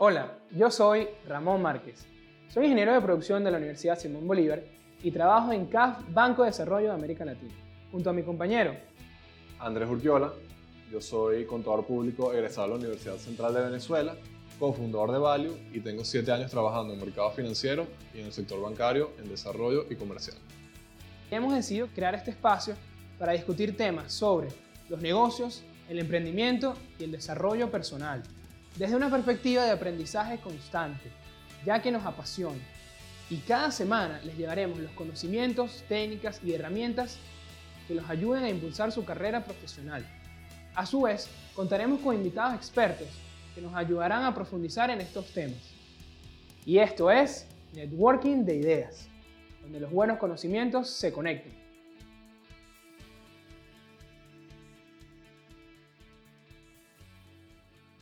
Hola, yo soy Ramón Márquez. Soy ingeniero de producción de la Universidad Simón Bolívar y trabajo en CAF Banco de Desarrollo de América Latina, junto a mi compañero Andrés Urquiola. Yo soy contador público egresado de la Universidad Central de Venezuela, cofundador de Value y tengo siete años trabajando en mercado financiero y en el sector bancario, en desarrollo y comercial. Hemos decidido crear este espacio para discutir temas sobre los negocios, el emprendimiento y el desarrollo personal, desde una perspectiva de aprendizaje constante, ya que nos apasiona. Y cada semana les llevaremos los conocimientos, técnicas y herramientas que los ayuden a impulsar su carrera profesional. A su vez, contaremos con invitados expertos que nos ayudarán a profundizar en estos temas. Y esto es Networking de Ideas, donde los buenos conocimientos se conectan.